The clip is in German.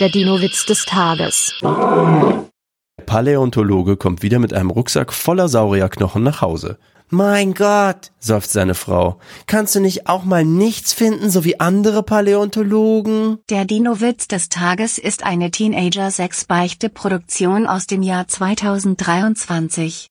Der Dino-Witz des Tages. Der Paläontologe kommt wieder mit einem Rucksack voller Saurierknochen nach Hause. Mein Gott, seufzt seine Frau. Kannst du nicht auch mal nichts finden, so wie andere Paläontologen? Der Dino-Witz des Tages ist eine Teenager-6-Beichte-Produktion aus dem Jahr 2023.